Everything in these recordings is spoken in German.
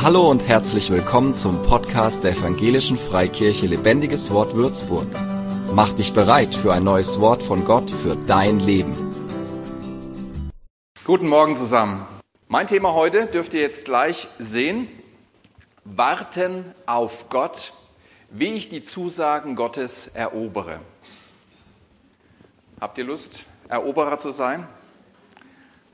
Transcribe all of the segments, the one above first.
Hallo und herzlich willkommen zum Podcast der Evangelischen Freikirche Lebendiges Wort Würzburg. Mach dich bereit für ein neues Wort von Gott für dein Leben. Guten Morgen zusammen. Mein Thema heute dürft ihr jetzt gleich sehen. Warten auf Gott, wie ich die Zusagen Gottes erobere. Habt ihr Lust, Eroberer zu sein?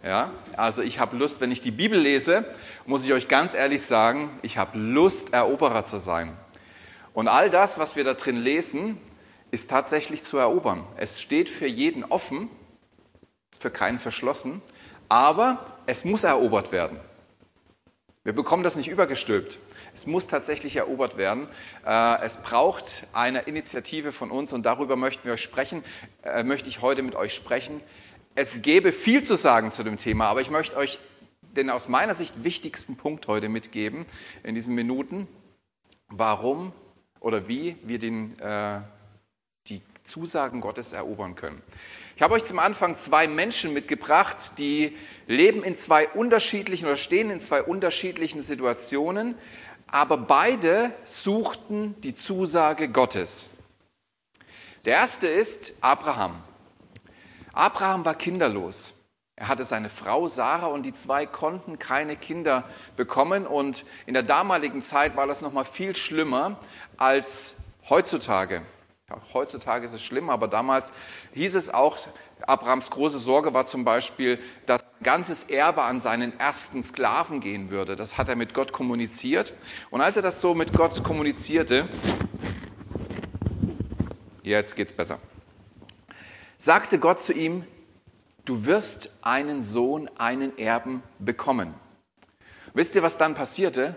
Ja, also ich habe Lust, wenn ich die Bibel lese, muss ich euch ganz ehrlich sagen, ich habe Lust, Eroberer zu sein. Und all das, was wir da drin lesen, ist tatsächlich zu erobern. Es steht für jeden offen, für keinen verschlossen, aber es muss erobert werden. Wir bekommen das nicht übergestülpt. Es muss tatsächlich erobert werden. Äh, es braucht eine Initiative von uns und darüber möchten wir euch sprechen, äh, möchte ich heute mit euch sprechen. Es gäbe viel zu sagen zu dem Thema, aber ich möchte euch den aus meiner Sicht wichtigsten Punkt heute mitgeben in diesen Minuten, warum oder wie wir den, äh, die Zusagen Gottes erobern können. Ich habe euch zum Anfang zwei Menschen mitgebracht, die leben in zwei unterschiedlichen oder stehen in zwei unterschiedlichen Situationen, aber beide suchten die Zusage Gottes. Der erste ist Abraham. Abraham war kinderlos. Er hatte seine Frau Sarah und die zwei konnten keine Kinder bekommen. Und in der damaligen Zeit war das noch mal viel schlimmer als heutzutage. Heutzutage ist es schlimm, aber damals hieß es auch, Abrahams große Sorge war zum Beispiel, dass ganzes Erbe an seinen ersten Sklaven gehen würde. Das hat er mit Gott kommuniziert. Und als er das so mit Gott kommunizierte, jetzt geht's besser sagte Gott zu ihm, du wirst einen Sohn, einen Erben bekommen. Wisst ihr, was dann passierte?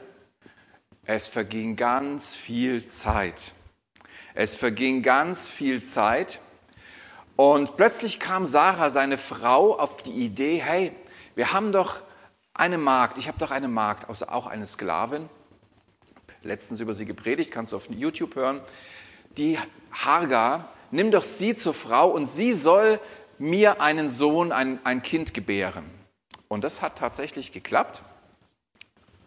Es verging ganz viel Zeit. Es verging ganz viel Zeit. Und plötzlich kam Sarah, seine Frau, auf die Idee, hey, wir haben doch eine Magd, ich habe doch eine Magd, also auch eine Sklavin, letztens über sie gepredigt, kannst du auf YouTube hören, die Hagar, nimm doch sie zur Frau und sie soll mir einen Sohn, ein, ein Kind gebären. Und das hat tatsächlich geklappt.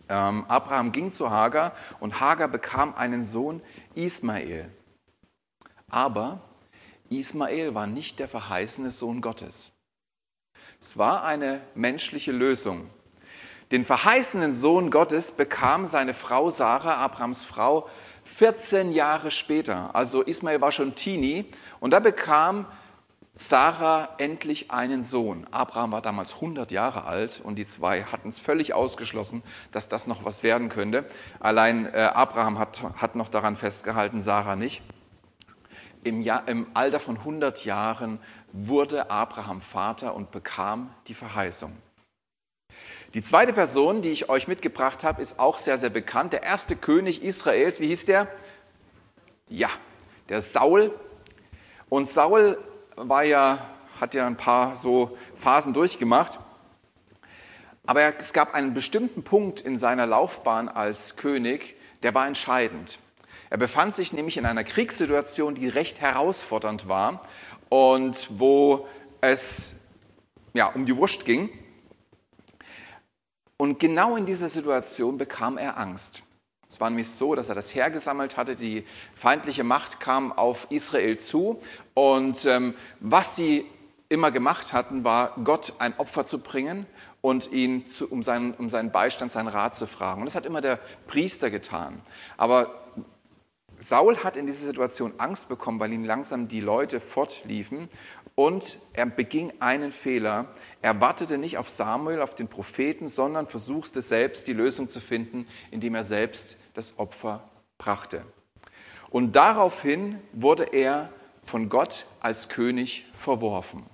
Ähm, Abraham ging zu Hagar und Hagar bekam einen Sohn, Ismael. Aber Ismael war nicht der verheißene Sohn Gottes. Es war eine menschliche Lösung. Den verheißenen Sohn Gottes bekam seine Frau Sarah, Abrahams Frau, 14 Jahre später, also Ismael war schon Teenie, und da bekam Sarah endlich einen Sohn. Abraham war damals 100 Jahre alt und die zwei hatten es völlig ausgeschlossen, dass das noch was werden könnte. Allein äh, Abraham hat, hat noch daran festgehalten, Sarah nicht. Im, Jahr, Im Alter von 100 Jahren wurde Abraham Vater und bekam die Verheißung. Die zweite Person, die ich euch mitgebracht habe, ist auch sehr, sehr bekannt. Der erste König Israels, wie hieß der? Ja, der Saul. Und Saul war ja, hat ja ein paar so Phasen durchgemacht. Aber es gab einen bestimmten Punkt in seiner Laufbahn als König, der war entscheidend. Er befand sich nämlich in einer Kriegssituation, die recht herausfordernd war und wo es ja, um die Wurst ging. Und genau in dieser Situation bekam er Angst. Es war nämlich so, dass er das Heer gesammelt hatte, die feindliche Macht kam auf Israel zu und ähm, was sie immer gemacht hatten, war Gott ein Opfer zu bringen und ihn zu, um, seinen, um seinen Beistand, seinen Rat zu fragen. Und das hat immer der Priester getan. Aber Saul hat in dieser Situation Angst bekommen, weil ihm langsam die Leute fortliefen und er beging einen Fehler. Er wartete nicht auf Samuel, auf den Propheten, sondern versuchte selbst die Lösung zu finden, indem er selbst das Opfer brachte. Und daraufhin wurde er von Gott als König verworfen.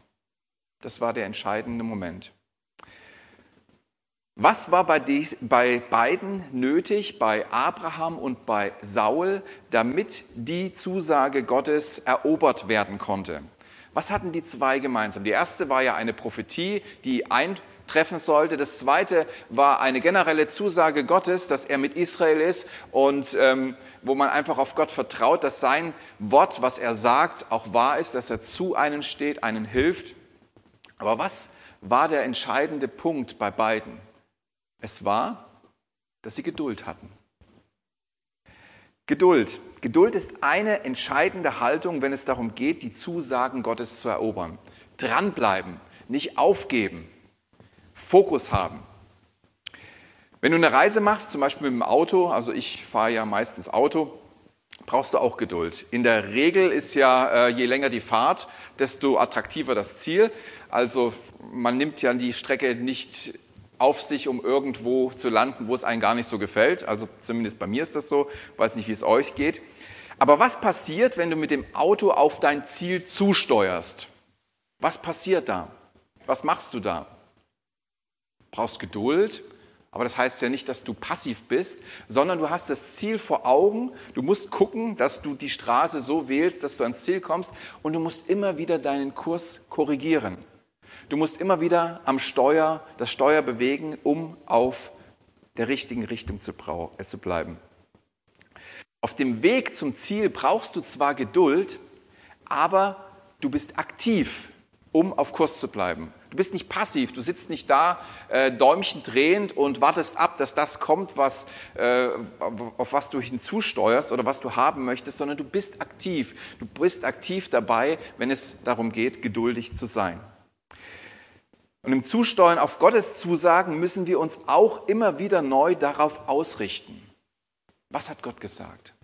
Das war der entscheidende Moment. Was war bei, dies, bei, beiden nötig, bei Abraham und bei Saul, damit die Zusage Gottes erobert werden konnte? Was hatten die zwei gemeinsam? Die erste war ja eine Prophetie, die eintreffen sollte. Das zweite war eine generelle Zusage Gottes, dass er mit Israel ist und ähm, wo man einfach auf Gott vertraut, dass sein Wort, was er sagt, auch wahr ist, dass er zu einem steht, einen hilft. Aber was war der entscheidende Punkt bei beiden? Es war dass sie Geduld hatten. Geduld. Geduld ist eine entscheidende Haltung, wenn es darum geht, die Zusagen Gottes zu erobern. Dranbleiben, nicht aufgeben, Fokus haben. Wenn du eine Reise machst, zum Beispiel mit dem Auto, also ich fahre ja meistens Auto, brauchst du auch Geduld. In der Regel ist ja, äh, je länger die Fahrt, desto attraktiver das Ziel. Also man nimmt ja die Strecke nicht auf sich, um irgendwo zu landen, wo es einem gar nicht so gefällt. Also zumindest bei mir ist das so. Ich weiß nicht, wie es euch geht. Aber was passiert, wenn du mit dem Auto auf dein Ziel zusteuerst? Was passiert da? Was machst du da? Brauchst Geduld, aber das heißt ja nicht, dass du passiv bist, sondern du hast das Ziel vor Augen. Du musst gucken, dass du die Straße so wählst, dass du ans Ziel kommst und du musst immer wieder deinen Kurs korrigieren. Du musst immer wieder am Steuer, das Steuer bewegen, um auf der richtigen Richtung zu, äh, zu bleiben. Auf dem Weg zum Ziel brauchst du zwar Geduld, aber du bist aktiv, um auf Kurs zu bleiben. Du bist nicht passiv, du sitzt nicht da, äh, Däumchen drehend und wartest ab, dass das kommt, was, äh, auf was du hinzusteuerst oder was du haben möchtest, sondern du bist aktiv. Du bist aktiv dabei, wenn es darum geht, geduldig zu sein. Und im Zusteuern auf Gottes Zusagen müssen wir uns auch immer wieder neu darauf ausrichten. Was hat Gott gesagt?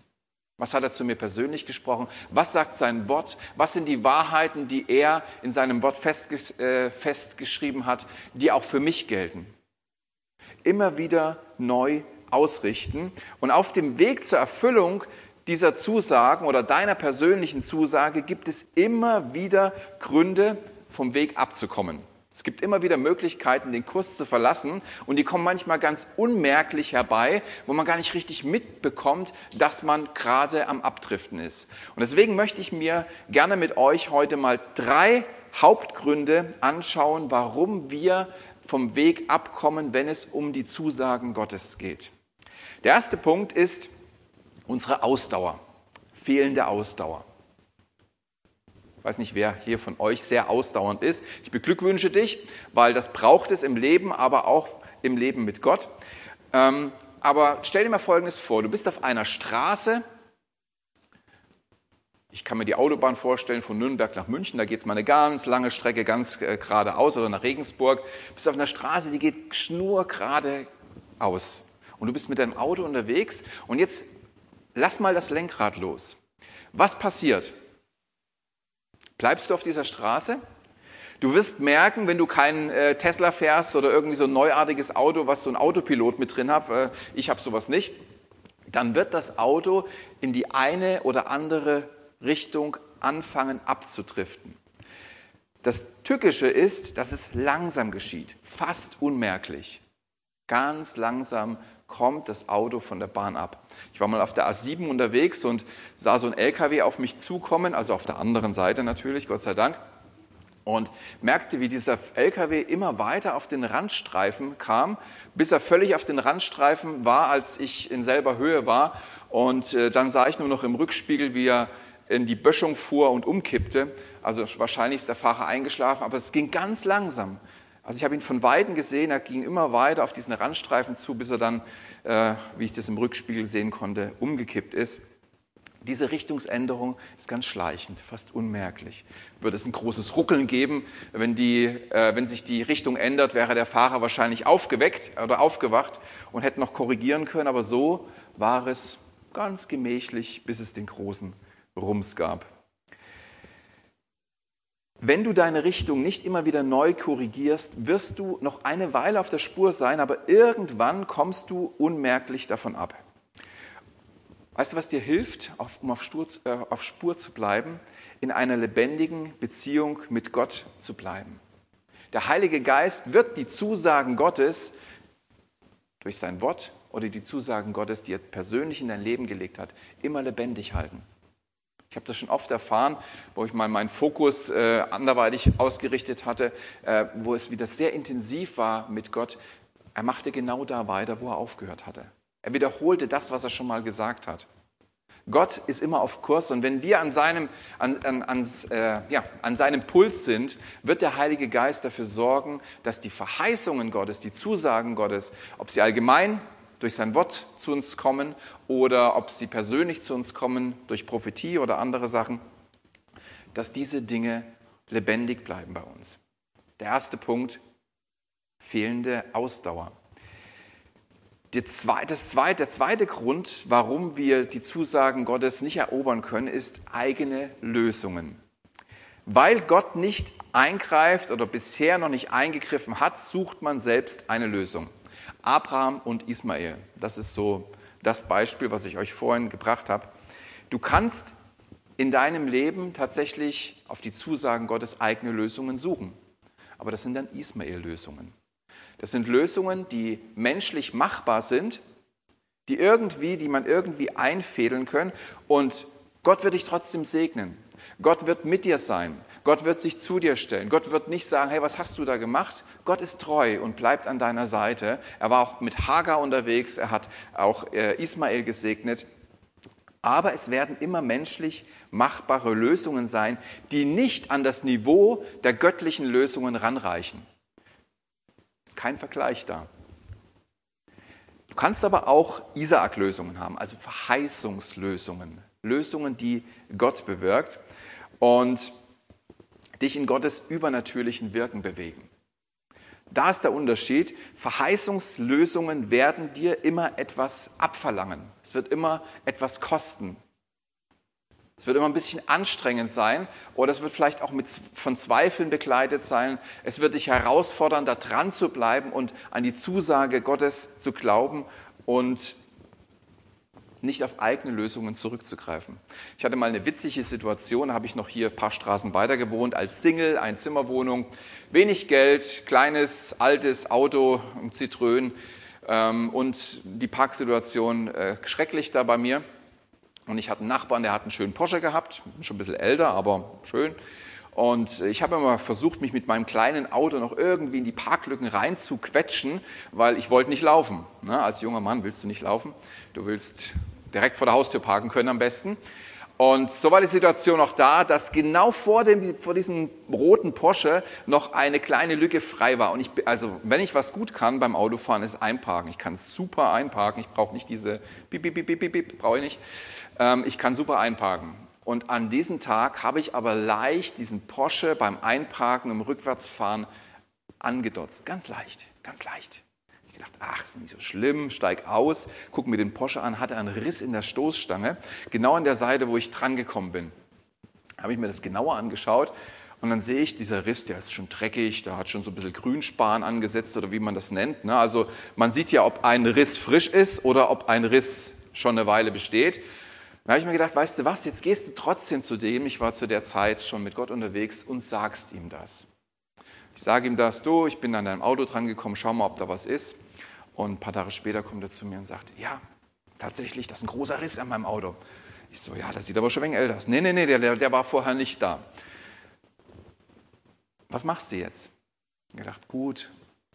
Was hat er zu mir persönlich gesprochen? Was sagt sein Wort? Was sind die Wahrheiten, die er in seinem Wort festges äh, festgeschrieben hat, die auch für mich gelten? Immer wieder neu ausrichten und auf dem Weg zur Erfüllung dieser Zusagen oder deiner persönlichen Zusage gibt es immer wieder Gründe, vom Weg abzukommen. Es gibt immer wieder Möglichkeiten, den Kurs zu verlassen und die kommen manchmal ganz unmerklich herbei, wo man gar nicht richtig mitbekommt, dass man gerade am Abdriften ist. Und deswegen möchte ich mir gerne mit euch heute mal drei Hauptgründe anschauen, warum wir vom Weg abkommen, wenn es um die Zusagen Gottes geht. Der erste Punkt ist unsere Ausdauer, fehlende Ausdauer. Ich weiß nicht, wer hier von euch sehr ausdauernd ist. Ich beglückwünsche dich, weil das braucht es im Leben, aber auch im Leben mit Gott. Ähm, aber stell dir mal Folgendes vor. Du bist auf einer Straße. Ich kann mir die Autobahn vorstellen von Nürnberg nach München. Da geht es mal eine ganz lange Strecke ganz äh, geradeaus oder nach Regensburg. Du bist auf einer Straße, die geht schnurgerade aus. Und du bist mit deinem Auto unterwegs. Und jetzt lass mal das Lenkrad los. Was passiert? Bleibst du auf dieser Straße? Du wirst merken, wenn du keinen äh, Tesla fährst oder irgendwie so ein neuartiges Auto, was so ein Autopilot mit drin hat, äh, ich habe sowas nicht, dann wird das Auto in die eine oder andere Richtung anfangen abzudriften. Das Tückische ist, dass es langsam geschieht, fast unmerklich. Ganz langsam kommt das Auto von der Bahn ab. Ich war mal auf der A7 unterwegs und sah so ein LKW auf mich zukommen, also auf der anderen Seite natürlich, Gott sei Dank, und merkte, wie dieser LKW immer weiter auf den Randstreifen kam, bis er völlig auf den Randstreifen war, als ich in selber Höhe war. Und äh, dann sah ich nur noch im Rückspiegel, wie er in die Böschung fuhr und umkippte. Also wahrscheinlich ist der Fahrer eingeschlafen, aber es ging ganz langsam. Also ich habe ihn von Weitem gesehen, er ging immer weiter auf diesen Randstreifen zu, bis er dann, äh, wie ich das im Rückspiegel sehen konnte, umgekippt ist. Diese Richtungsänderung ist ganz schleichend, fast unmerklich. Würde es ein großes Ruckeln geben, wenn, die, äh, wenn sich die Richtung ändert, wäre der Fahrer wahrscheinlich aufgeweckt oder aufgewacht und hätte noch korrigieren können, aber so war es ganz gemächlich, bis es den großen Rums gab. Wenn du deine Richtung nicht immer wieder neu korrigierst, wirst du noch eine Weile auf der Spur sein, aber irgendwann kommst du unmerklich davon ab. Weißt du, was dir hilft, um auf, Spur, äh, auf Spur zu bleiben? In einer lebendigen Beziehung mit Gott zu bleiben. Der Heilige Geist wird die Zusagen Gottes durch sein Wort oder die Zusagen Gottes, die er persönlich in dein Leben gelegt hat, immer lebendig halten. Ich habe das schon oft erfahren, wo ich mal meinen Fokus äh, anderweitig ausgerichtet hatte, äh, wo es wieder sehr intensiv war mit Gott. Er machte genau da weiter, wo er aufgehört hatte. Er wiederholte das, was er schon mal gesagt hat. Gott ist immer auf Kurs und wenn wir an seinem, an, an, an, äh, ja, an seinem Puls sind, wird der Heilige Geist dafür sorgen, dass die Verheißungen Gottes, die Zusagen Gottes, ob sie allgemein durch sein Wort zu uns kommen oder ob sie persönlich zu uns kommen durch Prophetie oder andere Sachen, dass diese Dinge lebendig bleiben bei uns. Der erste Punkt, fehlende Ausdauer. Der zweite, der zweite Grund, warum wir die Zusagen Gottes nicht erobern können, ist eigene Lösungen. Weil Gott nicht eingreift oder bisher noch nicht eingegriffen hat, sucht man selbst eine Lösung. Abraham und Ismael, das ist so das Beispiel, was ich euch vorhin gebracht habe. Du kannst in deinem Leben tatsächlich auf die Zusagen Gottes eigene Lösungen suchen. Aber das sind dann Ismael-Lösungen. Das sind Lösungen, die menschlich machbar sind, die irgendwie, die man irgendwie einfädeln können. Und Gott wird dich trotzdem segnen. Gott wird mit dir sein. Gott wird sich zu dir stellen. Gott wird nicht sagen, hey, was hast du da gemacht? Gott ist treu und bleibt an deiner Seite. Er war auch mit Hagar unterwegs. Er hat auch äh, Ismael gesegnet. Aber es werden immer menschlich machbare Lösungen sein, die nicht an das Niveau der göttlichen Lösungen ranreichen. Ist kein Vergleich da. Du kannst aber auch Isaak-Lösungen haben, also Verheißungslösungen, Lösungen, die Gott bewirkt und dich in Gottes übernatürlichen Wirken bewegen. Da ist der Unterschied. Verheißungslösungen werden dir immer etwas abverlangen. Es wird immer etwas kosten. Es wird immer ein bisschen anstrengend sein oder es wird vielleicht auch mit, von Zweifeln begleitet sein. Es wird dich herausfordern, da dran zu bleiben und an die Zusage Gottes zu glauben und nicht auf eigene Lösungen zurückzugreifen. Ich hatte mal eine witzige Situation, da habe ich noch hier ein paar Straßen weiter gewohnt, als Single, Einzimmerwohnung, wenig Geld, kleines, altes Auto, ein Zitrön ähm, und die Parksituation äh, schrecklich da bei mir. Und ich hatte einen Nachbarn, der hat einen schönen Porsche gehabt, schon ein bisschen älter, aber schön. Und ich habe immer versucht, mich mit meinem kleinen Auto noch irgendwie in die Parklücken reinzuquetschen, weil ich wollte nicht laufen. Ne? Als junger Mann willst du nicht laufen. Du willst direkt vor der Haustür parken können am besten. Und so war die Situation auch da, dass genau vor, dem, vor diesem roten Porsche noch eine kleine Lücke frei war. Und ich, also, wenn ich was gut kann beim Autofahren, ist einparken. Ich kann super einparken. Ich brauche nicht diese Bip, Bip, Bip, Bip, Bip, brauche ich nicht. Ähm, ich kann super einparken. Und an diesem Tag habe ich aber leicht diesen Porsche beim Einparken im Rückwärtsfahren angedotzt. Ganz leicht, ganz leicht gedacht, ach, ist nicht so schlimm, steig aus, guck mir den Porsche an, hatte einen Riss in der Stoßstange, genau an der Seite, wo ich dran gekommen bin. Habe ich mir das genauer angeschaut und dann sehe ich, dieser Riss, der ist schon dreckig, da hat schon so ein bisschen Grünspan angesetzt oder wie man das nennt. Ne? Also man sieht ja, ob ein Riss frisch ist oder ob ein Riss schon eine Weile besteht. Da habe ich mir gedacht, weißt du was, jetzt gehst du trotzdem zu dem, ich war zu der Zeit schon mit Gott unterwegs und sagst ihm das. Ich sage ihm das, du, ich bin an deinem Auto dran gekommen, schau mal, ob da was ist. Und ein paar Tage später kommt er zu mir und sagt, ja, tatsächlich, das ist ein großer Riss an meinem Auto. Ich so, ja, das sieht aber schon ein wenig älter aus. Nee, nee, nee, der, der war vorher nicht da. Was machst du jetzt? Ich gedacht, gut,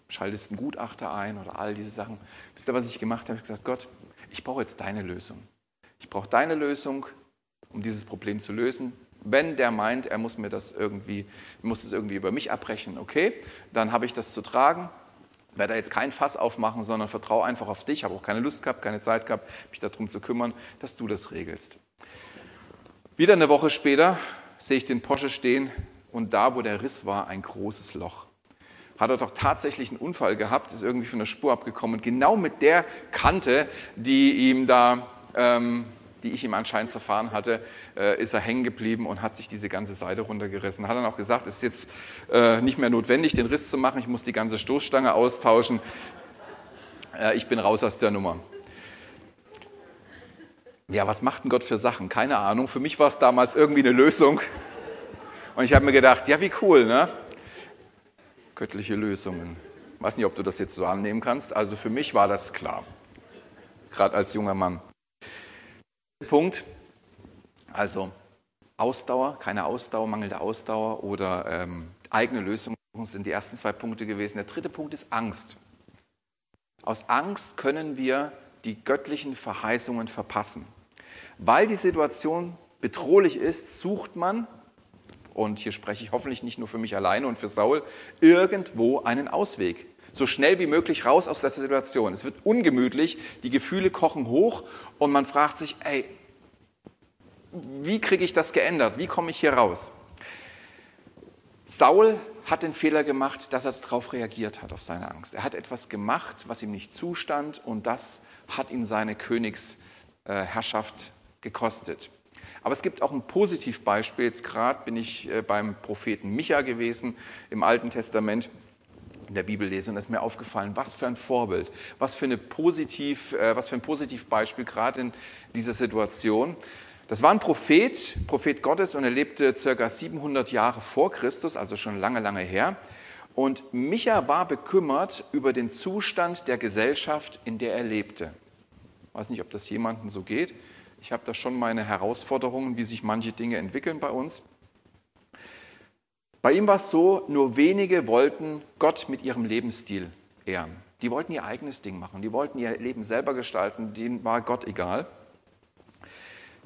schaltest einen Gutachter ein oder all diese Sachen. Wisst ihr, was ich gemacht habe? Ich gesagt, Gott, ich brauche jetzt deine Lösung. Ich brauche deine Lösung, um dieses Problem zu lösen. Wenn der meint, er muss mir das irgendwie, muss es irgendwie über mich abbrechen, okay, dann habe ich das zu tragen werde da jetzt kein Fass aufmachen, sondern vertraue einfach auf dich. Habe auch keine Lust gehabt, keine Zeit gehabt, mich darum zu kümmern, dass du das regelst. Wieder eine Woche später sehe ich den Porsche stehen und da, wo der Riss war, ein großes Loch. Hat er doch tatsächlich einen Unfall gehabt, ist irgendwie von der Spur abgekommen. Genau mit der Kante, die ihm da ähm, die ich ihm anscheinend zerfahren hatte, äh, ist er hängen geblieben und hat sich diese ganze Seite runtergerissen. Hat dann auch gesagt, es ist jetzt äh, nicht mehr notwendig, den Riss zu machen, ich muss die ganze Stoßstange austauschen. Äh, ich bin raus aus der Nummer. Ja, was macht denn Gott für Sachen? Keine Ahnung. Für mich war es damals irgendwie eine Lösung. Und ich habe mir gedacht, ja, wie cool, ne? Göttliche Lösungen. Ich weiß nicht, ob du das jetzt so annehmen kannst. Also für mich war das klar. Gerade als junger Mann. Punkt, also Ausdauer, keine Ausdauer, mangelnde Ausdauer oder ähm, eigene Lösungen sind die ersten zwei Punkte gewesen. Der dritte Punkt ist Angst. Aus Angst können wir die göttlichen Verheißungen verpassen. Weil die Situation bedrohlich ist, sucht man, und hier spreche ich hoffentlich nicht nur für mich alleine und für Saul, irgendwo einen Ausweg. So schnell wie möglich raus aus der Situation. Es wird ungemütlich, die Gefühle kochen hoch und man fragt sich, ey, wie kriege ich das geändert? Wie komme ich hier raus? Saul hat den Fehler gemacht, dass er darauf reagiert hat, auf seine Angst. Er hat etwas gemacht, was ihm nicht zustand und das hat ihn seine Königsherrschaft gekostet. Aber es gibt auch ein Positivbeispiel. Jetzt gerade bin ich äh, beim Propheten Micha gewesen im Alten Testament in der Bibel lese und es ist mir aufgefallen, was für ein Vorbild, was für, eine Positiv, äh, was für ein Positivbeispiel gerade in dieser Situation. Das war ein Prophet, Prophet Gottes und er lebte circa 700 Jahre vor Christus, also schon lange, lange her. Und Micha war bekümmert über den Zustand der Gesellschaft, in der er lebte. Ich weiß nicht, ob das jemandem so geht. Ich habe da schon meine Herausforderungen, wie sich manche Dinge entwickeln bei uns. Bei ihm war es so, nur wenige wollten Gott mit ihrem Lebensstil ehren. Die wollten ihr eigenes Ding machen, die wollten ihr Leben selber gestalten, denen war Gott egal.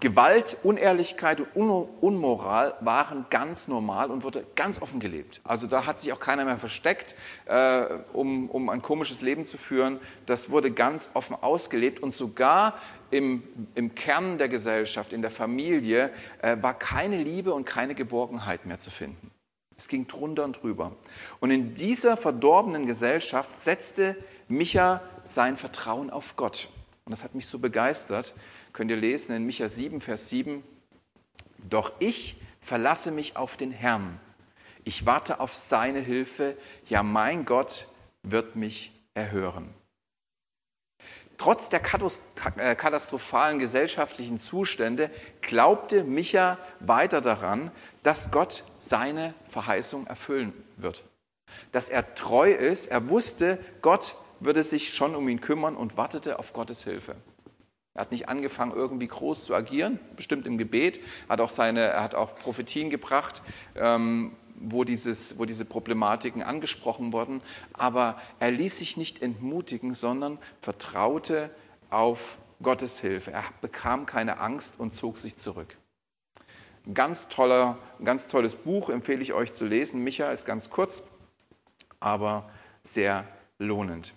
Gewalt, Unehrlichkeit und Unmoral waren ganz normal und wurde ganz offen gelebt. Also da hat sich auch keiner mehr versteckt, äh, um, um ein komisches Leben zu führen. Das wurde ganz offen ausgelebt und sogar im, im Kern der Gesellschaft, in der Familie, äh, war keine Liebe und keine Geborgenheit mehr zu finden. Es ging drunter und drüber. Und in dieser verdorbenen Gesellschaft setzte Micha sein Vertrauen auf Gott. Und das hat mich so begeistert, könnt ihr lesen in Micha 7, Vers 7. Doch ich verlasse mich auf den Herrn. Ich warte auf seine Hilfe. Ja, mein Gott wird mich erhören. Trotz der äh, katastrophalen gesellschaftlichen Zustände glaubte Micha weiter daran, dass Gott seine Verheißung erfüllen wird. Dass er treu ist, er wusste, Gott würde sich schon um ihn kümmern und wartete auf Gottes Hilfe. Er hat nicht angefangen, irgendwie groß zu agieren, bestimmt im Gebet, hat auch seine, er hat auch Prophetien gebracht, ähm, wo, dieses, wo diese Problematiken angesprochen wurden, aber er ließ sich nicht entmutigen, sondern vertraute auf Gottes Hilfe. Er bekam keine Angst und zog sich zurück. Ganz, toller, ganz tolles Buch empfehle ich euch zu lesen. Micha ist ganz kurz, aber sehr lohnend.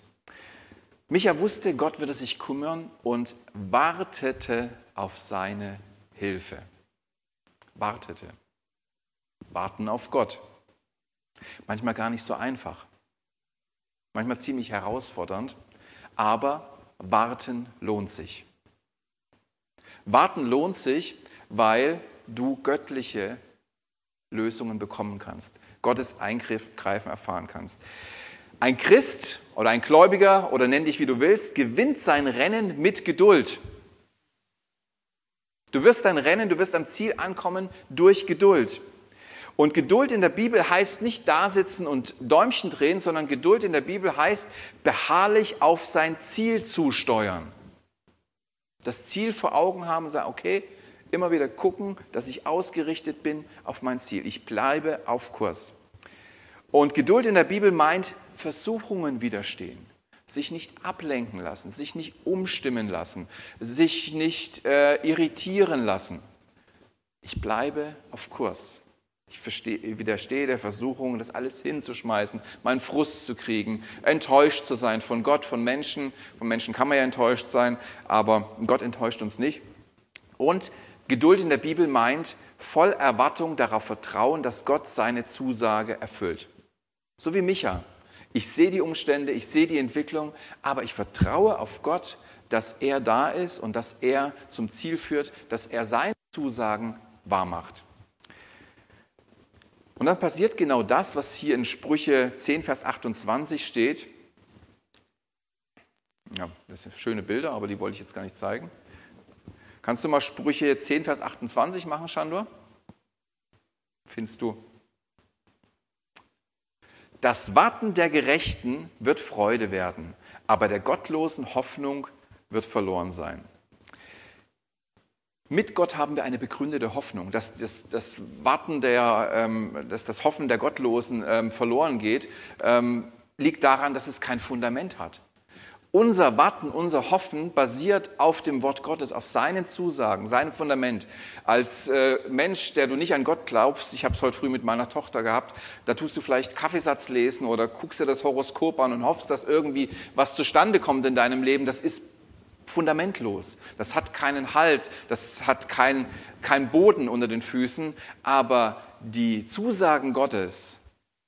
Micha wusste, Gott würde sich kümmern und wartete auf seine Hilfe. Wartete. Warten auf Gott. Manchmal gar nicht so einfach. Manchmal ziemlich herausfordernd, aber warten lohnt sich. Warten lohnt sich, weil du göttliche Lösungen bekommen kannst, Gottes Eingreifen erfahren kannst. Ein Christ oder ein Gläubiger oder nenn dich wie du willst, gewinnt sein Rennen mit Geduld. Du wirst dein Rennen, du wirst am Ziel ankommen durch Geduld. Und Geduld in der Bibel heißt nicht dasitzen und Däumchen drehen, sondern Geduld in der Bibel heißt beharrlich auf sein Ziel zusteuern. Das Ziel vor Augen haben und sagen, okay, immer wieder gucken, dass ich ausgerichtet bin auf mein Ziel. Ich bleibe auf Kurs. Und Geduld in der Bibel meint Versuchungen widerstehen, sich nicht ablenken lassen, sich nicht umstimmen lassen, sich nicht äh, irritieren lassen. Ich bleibe auf Kurs. Ich verstehe, widerstehe der Versuchung, das alles hinzuschmeißen, meinen Frust zu kriegen, enttäuscht zu sein von Gott, von Menschen. Von Menschen kann man ja enttäuscht sein, aber Gott enttäuscht uns nicht. Und Geduld in der Bibel meint voll Erwartung darauf vertrauen, dass Gott seine Zusage erfüllt. So wie Micha. Ich sehe die Umstände, ich sehe die Entwicklung, aber ich vertraue auf Gott, dass er da ist und dass er zum Ziel führt, dass er seine Zusagen wahrmacht. Und dann passiert genau das, was hier in Sprüche 10, Vers 28 steht. Ja, das sind schöne Bilder, aber die wollte ich jetzt gar nicht zeigen. Kannst du mal Sprüche 10, Vers 28 machen, Shandor? Findest du? Das Warten der Gerechten wird Freude werden, aber der gottlosen Hoffnung wird verloren sein. Mit Gott haben wir eine begründete Hoffnung, dass das, das Warten der, ähm, dass das Hoffen der Gottlosen ähm, verloren geht, ähm, liegt daran, dass es kein Fundament hat. Unser Warten, unser Hoffen basiert auf dem Wort Gottes, auf seinen Zusagen, seinem Fundament. Als äh, Mensch, der du nicht an Gott glaubst, ich habe es heute früh mit meiner Tochter gehabt, da tust du vielleicht Kaffeesatz lesen oder guckst dir das Horoskop an und hoffst, dass irgendwie was zustande kommt in deinem Leben. Das ist fundamentlos. Das hat keinen Halt, das hat keinen kein Boden unter den Füßen, aber die Zusagen Gottes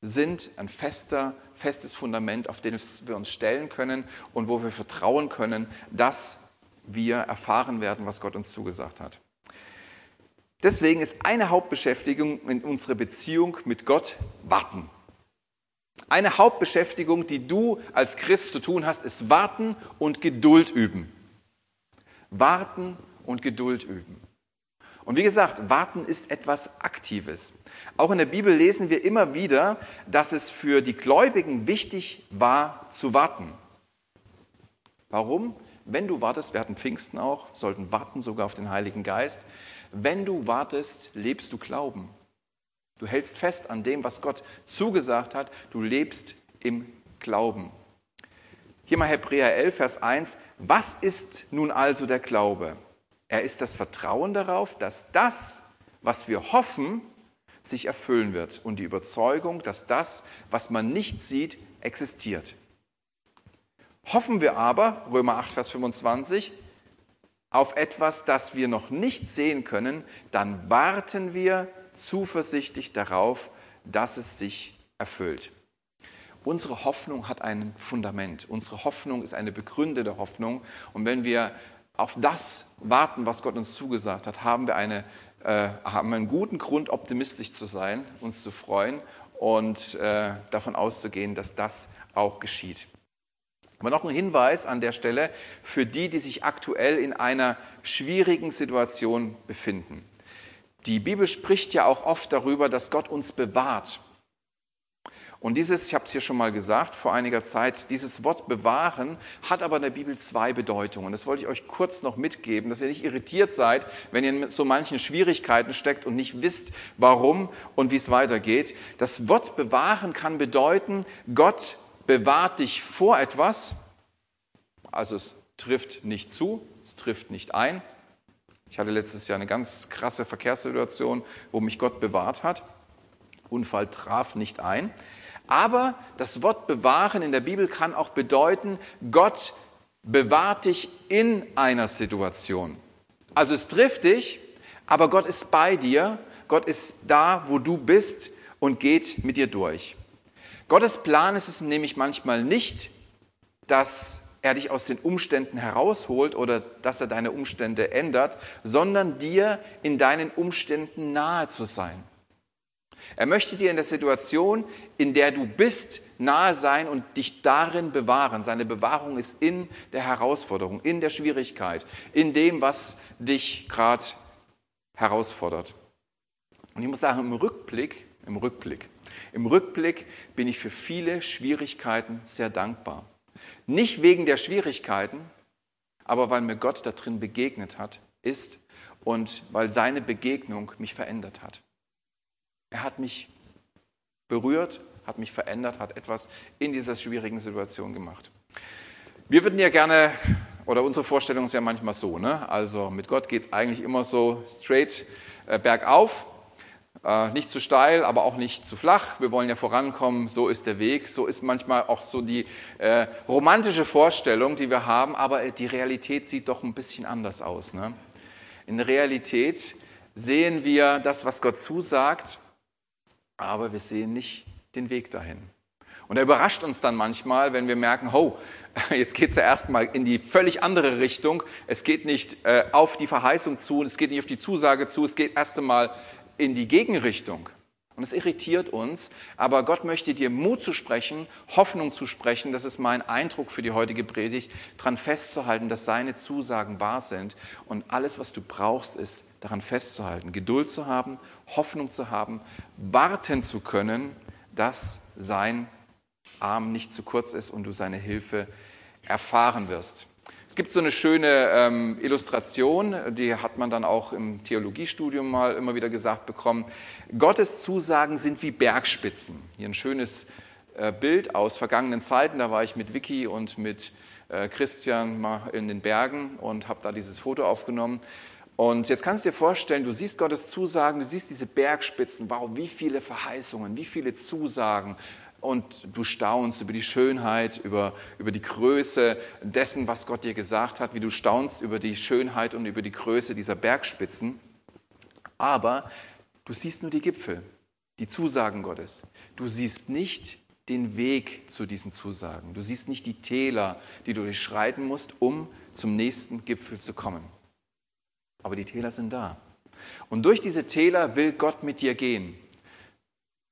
sind ein fester festes Fundament, auf das wir uns stellen können und wo wir vertrauen können, dass wir erfahren werden, was Gott uns zugesagt hat. Deswegen ist eine Hauptbeschäftigung in unserer Beziehung mit Gott warten. Eine Hauptbeschäftigung, die du als Christ zu tun hast, ist warten und Geduld üben. Warten und Geduld üben. Und wie gesagt, warten ist etwas Aktives. Auch in der Bibel lesen wir immer wieder, dass es für die Gläubigen wichtig war zu warten. Warum? Wenn du wartest, wir hatten Pfingsten auch, sollten warten sogar auf den Heiligen Geist. Wenn du wartest, lebst du Glauben. Du hältst fest an dem, was Gott zugesagt hat. Du lebst im Glauben. Hier mal Hebräer 11, Vers 1. Was ist nun also der Glaube? Er ist das Vertrauen darauf, dass das, was wir hoffen, sich erfüllen wird und die Überzeugung, dass das, was man nicht sieht, existiert. Hoffen wir aber, Römer 8, Vers 25, auf etwas, das wir noch nicht sehen können, dann warten wir zuversichtlich darauf, dass es sich erfüllt. Unsere Hoffnung hat ein Fundament. Unsere Hoffnung ist eine begründete Hoffnung. Und wenn wir auf das warten, was Gott uns zugesagt hat, haben wir, eine, äh, haben einen guten Grund, optimistisch zu sein, uns zu freuen und äh, davon auszugehen, dass das auch geschieht. Aber noch ein Hinweis an der Stelle für die, die sich aktuell in einer schwierigen Situation befinden. Die Bibel spricht ja auch oft darüber, dass Gott uns bewahrt. Und dieses, ich habe es hier schon mal gesagt vor einiger Zeit, dieses Wort bewahren hat aber in der Bibel zwei Bedeutungen. Das wollte ich euch kurz noch mitgeben, dass ihr nicht irritiert seid, wenn ihr in so manchen Schwierigkeiten steckt und nicht wisst, warum und wie es weitergeht. Das Wort bewahren kann bedeuten, Gott bewahrt dich vor etwas, also es trifft nicht zu, es trifft nicht ein. Ich hatte letztes Jahr eine ganz krasse Verkehrssituation, wo mich Gott bewahrt hat. Unfall traf nicht ein. Aber das Wort bewahren in der Bibel kann auch bedeuten, Gott bewahrt dich in einer Situation. Also es trifft dich, aber Gott ist bei dir, Gott ist da, wo du bist und geht mit dir durch. Gottes Plan ist es nämlich manchmal nicht, dass er dich aus den Umständen herausholt oder dass er deine Umstände ändert, sondern dir in deinen Umständen nahe zu sein. Er möchte dir in der Situation, in der du bist, nahe sein und dich darin bewahren. Seine Bewahrung ist in der Herausforderung, in der Schwierigkeit, in dem, was dich gerade herausfordert. Und ich muss sagen, im Rückblick, im Rückblick, im Rückblick bin ich für viele Schwierigkeiten sehr dankbar. Nicht wegen der Schwierigkeiten, aber weil mir Gott da drin begegnet hat, ist und weil seine Begegnung mich verändert hat. Er hat mich berührt, hat mich verändert, hat etwas in dieser schwierigen Situation gemacht. Wir würden ja gerne, oder unsere Vorstellung ist ja manchmal so, ne? also mit Gott geht es eigentlich immer so straight äh, bergauf, äh, nicht zu steil, aber auch nicht zu flach. Wir wollen ja vorankommen, so ist der Weg. So ist manchmal auch so die äh, romantische Vorstellung, die wir haben, aber die Realität sieht doch ein bisschen anders aus. Ne? In der Realität sehen wir das, was Gott zusagt, aber wir sehen nicht den Weg dahin. Und er überrascht uns dann manchmal, wenn wir merken, oh, jetzt geht es ja erstmal in die völlig andere Richtung. Es geht nicht äh, auf die Verheißung zu, es geht nicht auf die Zusage zu, es geht erst einmal in die Gegenrichtung. Und es irritiert uns, aber Gott möchte dir Mut zu sprechen, Hoffnung zu sprechen, das ist mein Eindruck für die heutige Predigt, daran festzuhalten, dass seine Zusagen wahr sind. Und alles, was du brauchst, ist daran festzuhalten, Geduld zu haben, Hoffnung zu haben, warten zu können, dass sein Arm nicht zu kurz ist und du seine Hilfe erfahren wirst. Es gibt so eine schöne ähm, Illustration, die hat man dann auch im Theologiestudium mal immer wieder gesagt bekommen. Gottes Zusagen sind wie Bergspitzen. Hier ein schönes äh, Bild aus vergangenen Zeiten. Da war ich mit Vicky und mit äh, Christian mal in den Bergen und habe da dieses Foto aufgenommen. Und jetzt kannst du dir vorstellen, du siehst Gottes Zusagen, du siehst diese Bergspitzen, wow, wie viele Verheißungen, wie viele Zusagen. Und du staunst über die Schönheit, über, über die Größe dessen, was Gott dir gesagt hat, wie du staunst über die Schönheit und über die Größe dieser Bergspitzen. Aber du siehst nur die Gipfel, die Zusagen Gottes. Du siehst nicht den Weg zu diesen Zusagen. Du siehst nicht die Täler, die du durchschreiten musst, um zum nächsten Gipfel zu kommen. Aber die Täler sind da. Und durch diese Täler will Gott mit dir gehen.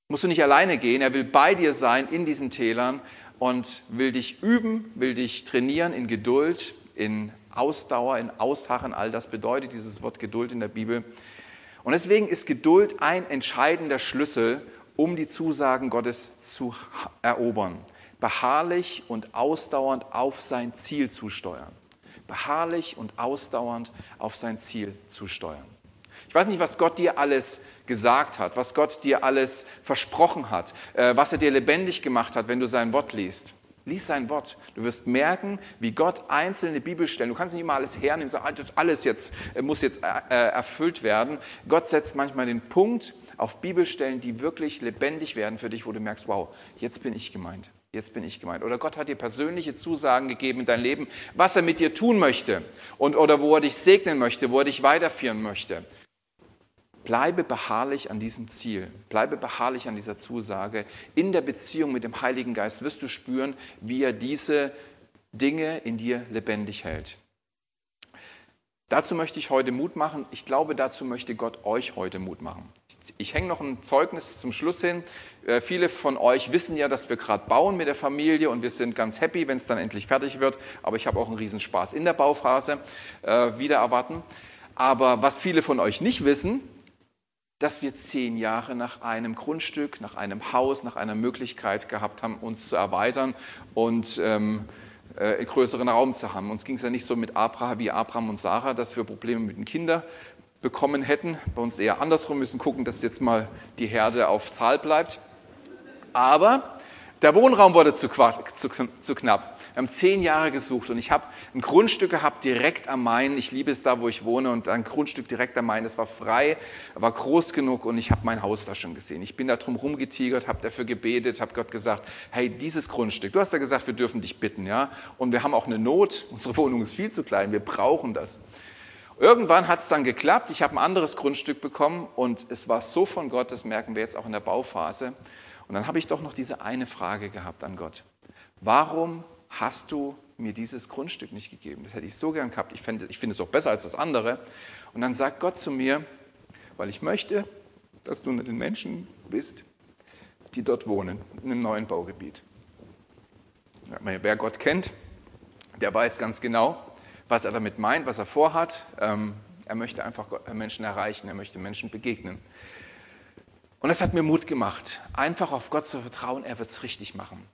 Musst du nicht alleine gehen, er will bei dir sein in diesen Tälern und will dich üben, will dich trainieren in Geduld, in Ausdauer, in Ausharren. All das bedeutet dieses Wort Geduld in der Bibel. Und deswegen ist Geduld ein entscheidender Schlüssel, um die Zusagen Gottes zu erobern. Beharrlich und ausdauernd auf sein Ziel zu steuern. Beharrlich und ausdauernd auf sein Ziel zu steuern. Ich weiß nicht, was Gott dir alles gesagt hat, was Gott dir alles versprochen hat, äh, was er dir lebendig gemacht hat, wenn du sein Wort liest. Lies sein Wort. Du wirst merken, wie Gott einzelne Bibelstellen, du kannst nicht immer alles hernehmen, sagen, ah, das alles jetzt äh, muss jetzt äh, erfüllt werden. Gott setzt manchmal den Punkt auf Bibelstellen, die wirklich lebendig werden für dich, wo du merkst, wow, jetzt bin ich gemeint. Jetzt bin ich gemeint. Oder Gott hat dir persönliche Zusagen gegeben in dein Leben, was er mit dir tun möchte und oder wo er dich segnen möchte, wo er dich weiterführen möchte. Bleibe beharrlich an diesem Ziel, bleibe beharrlich an dieser Zusage. In der Beziehung mit dem Heiligen Geist wirst du spüren, wie er diese Dinge in dir lebendig hält. Dazu möchte ich heute Mut machen. Ich glaube, dazu möchte Gott euch heute Mut machen. Ich, ich hänge noch ein Zeugnis zum Schluss hin. Äh, viele von euch wissen ja, dass wir gerade bauen mit der Familie und wir sind ganz happy, wenn es dann endlich fertig wird. Aber ich habe auch einen Riesenspaß in der Bauphase äh, wieder erwarten. Aber was viele von euch nicht wissen, dass wir zehn Jahre nach einem Grundstück, nach einem Haus, nach einer Möglichkeit gehabt haben, uns zu erweitern und ähm, äh, größeren Raum zu haben. Uns ging es ja nicht so mit Abraham wie Abraham und Sarah, dass wir Probleme mit den Kindern bekommen hätten. Bei uns eher andersrum, müssen gucken, dass jetzt mal die Herde auf Zahl bleibt. Aber der Wohnraum wurde zu, zu, zu knapp. Wir haben zehn Jahre gesucht und ich habe ein Grundstück gehabt direkt am Main. Ich liebe es da, wo ich wohne und ein Grundstück direkt am Main. Es war frei, war groß genug und ich habe mein Haus da schon gesehen. Ich bin da drum rumgetigert, habe dafür gebetet, habe Gott gesagt, hey, dieses Grundstück, du hast ja gesagt, wir dürfen dich bitten, ja? Und wir haben auch eine Not. Unsere Wohnung ist viel zu klein, wir brauchen das. Irgendwann hat es dann geklappt. Ich habe ein anderes Grundstück bekommen und es war so von Gott, das merken wir jetzt auch in der Bauphase. Und dann habe ich doch noch diese eine Frage gehabt an Gott. Warum hast du mir dieses Grundstück nicht gegeben? Das hätte ich so gern gehabt. Ich finde, ich finde es auch besser als das andere. Und dann sagt Gott zu mir, weil ich möchte, dass du unter den Menschen bist, die dort wohnen, in einem neuen Baugebiet. Wer Gott kennt, der weiß ganz genau, was er damit meint, was er vorhat. Ähm, er möchte einfach Menschen erreichen, er möchte Menschen begegnen. Und das hat mir Mut gemacht, einfach auf Gott zu vertrauen, er wird es richtig machen.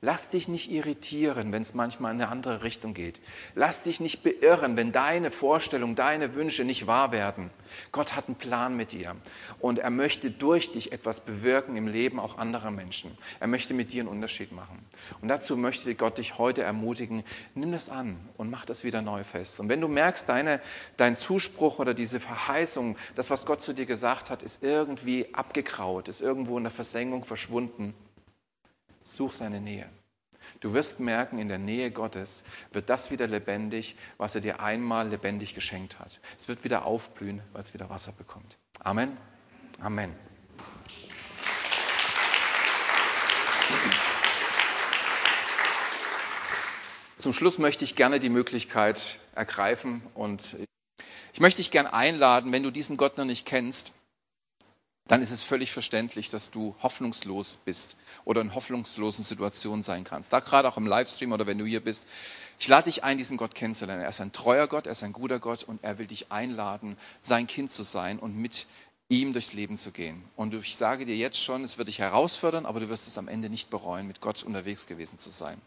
Lass dich nicht irritieren, wenn es manchmal in eine andere Richtung geht. Lass dich nicht beirren, wenn deine Vorstellungen, deine Wünsche nicht wahr werden. Gott hat einen Plan mit dir und er möchte durch dich etwas bewirken im Leben auch anderer Menschen. Er möchte mit dir einen Unterschied machen. Und dazu möchte Gott dich heute ermutigen, nimm das an und mach das wieder neu fest. Und wenn du merkst, deine, dein Zuspruch oder diese Verheißung, das, was Gott zu dir gesagt hat, ist irgendwie abgekraut, ist irgendwo in der Versenkung verschwunden, Such seine Nähe. Du wirst merken, in der Nähe Gottes wird das wieder lebendig, was er dir einmal lebendig geschenkt hat. Es wird wieder aufblühen, weil es wieder Wasser bekommt. Amen. Amen. Zum Schluss möchte ich gerne die Möglichkeit ergreifen und ich möchte dich gerne einladen, wenn du diesen Gott noch nicht kennst, dann ist es völlig verständlich, dass du hoffnungslos bist oder in hoffnungslosen Situationen sein kannst. Da gerade auch im Livestream oder wenn du hier bist. Ich lade dich ein, diesen Gott kennenzulernen. Er ist ein treuer Gott, er ist ein guter Gott und er will dich einladen, sein Kind zu sein und mit ihm durchs Leben zu gehen. Und ich sage dir jetzt schon, es wird dich herausfordern, aber du wirst es am Ende nicht bereuen, mit Gott unterwegs gewesen zu sein.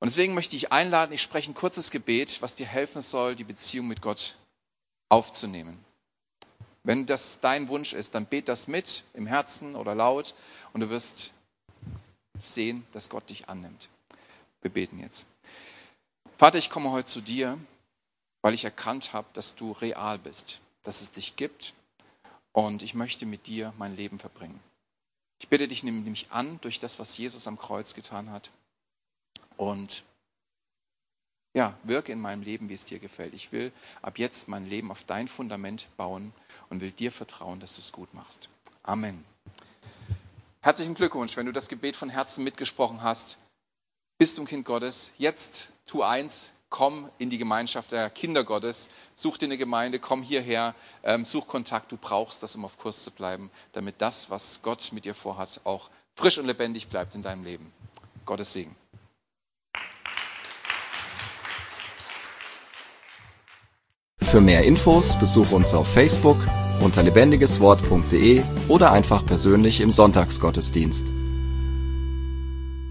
Und deswegen möchte ich einladen, ich spreche ein kurzes Gebet, was dir helfen soll, die Beziehung mit Gott aufzunehmen. Wenn das dein Wunsch ist, dann bet das mit im Herzen oder laut und du wirst sehen, dass Gott dich annimmt. Wir beten jetzt. Vater, ich komme heute zu dir, weil ich erkannt habe, dass du real bist, dass es dich gibt und ich möchte mit dir mein Leben verbringen. Ich bitte dich, nimm mich an durch das, was Jesus am Kreuz getan hat und ja, wirke in meinem Leben, wie es dir gefällt. Ich will ab jetzt mein Leben auf dein Fundament bauen und will dir vertrauen, dass du es gut machst. Amen. Herzlichen Glückwunsch, wenn du das Gebet von Herzen mitgesprochen hast. Bist du ein Kind Gottes? Jetzt tu eins, komm in die Gemeinschaft der Kinder Gottes, such dir eine Gemeinde, komm hierher, ähm, such Kontakt. Du brauchst das, um auf Kurs zu bleiben, damit das, was Gott mit dir vorhat, auch frisch und lebendig bleibt in deinem Leben. Gottes Segen. Für mehr Infos besuche uns auf Facebook unter lebendigeswort.de oder einfach persönlich im Sonntagsgottesdienst.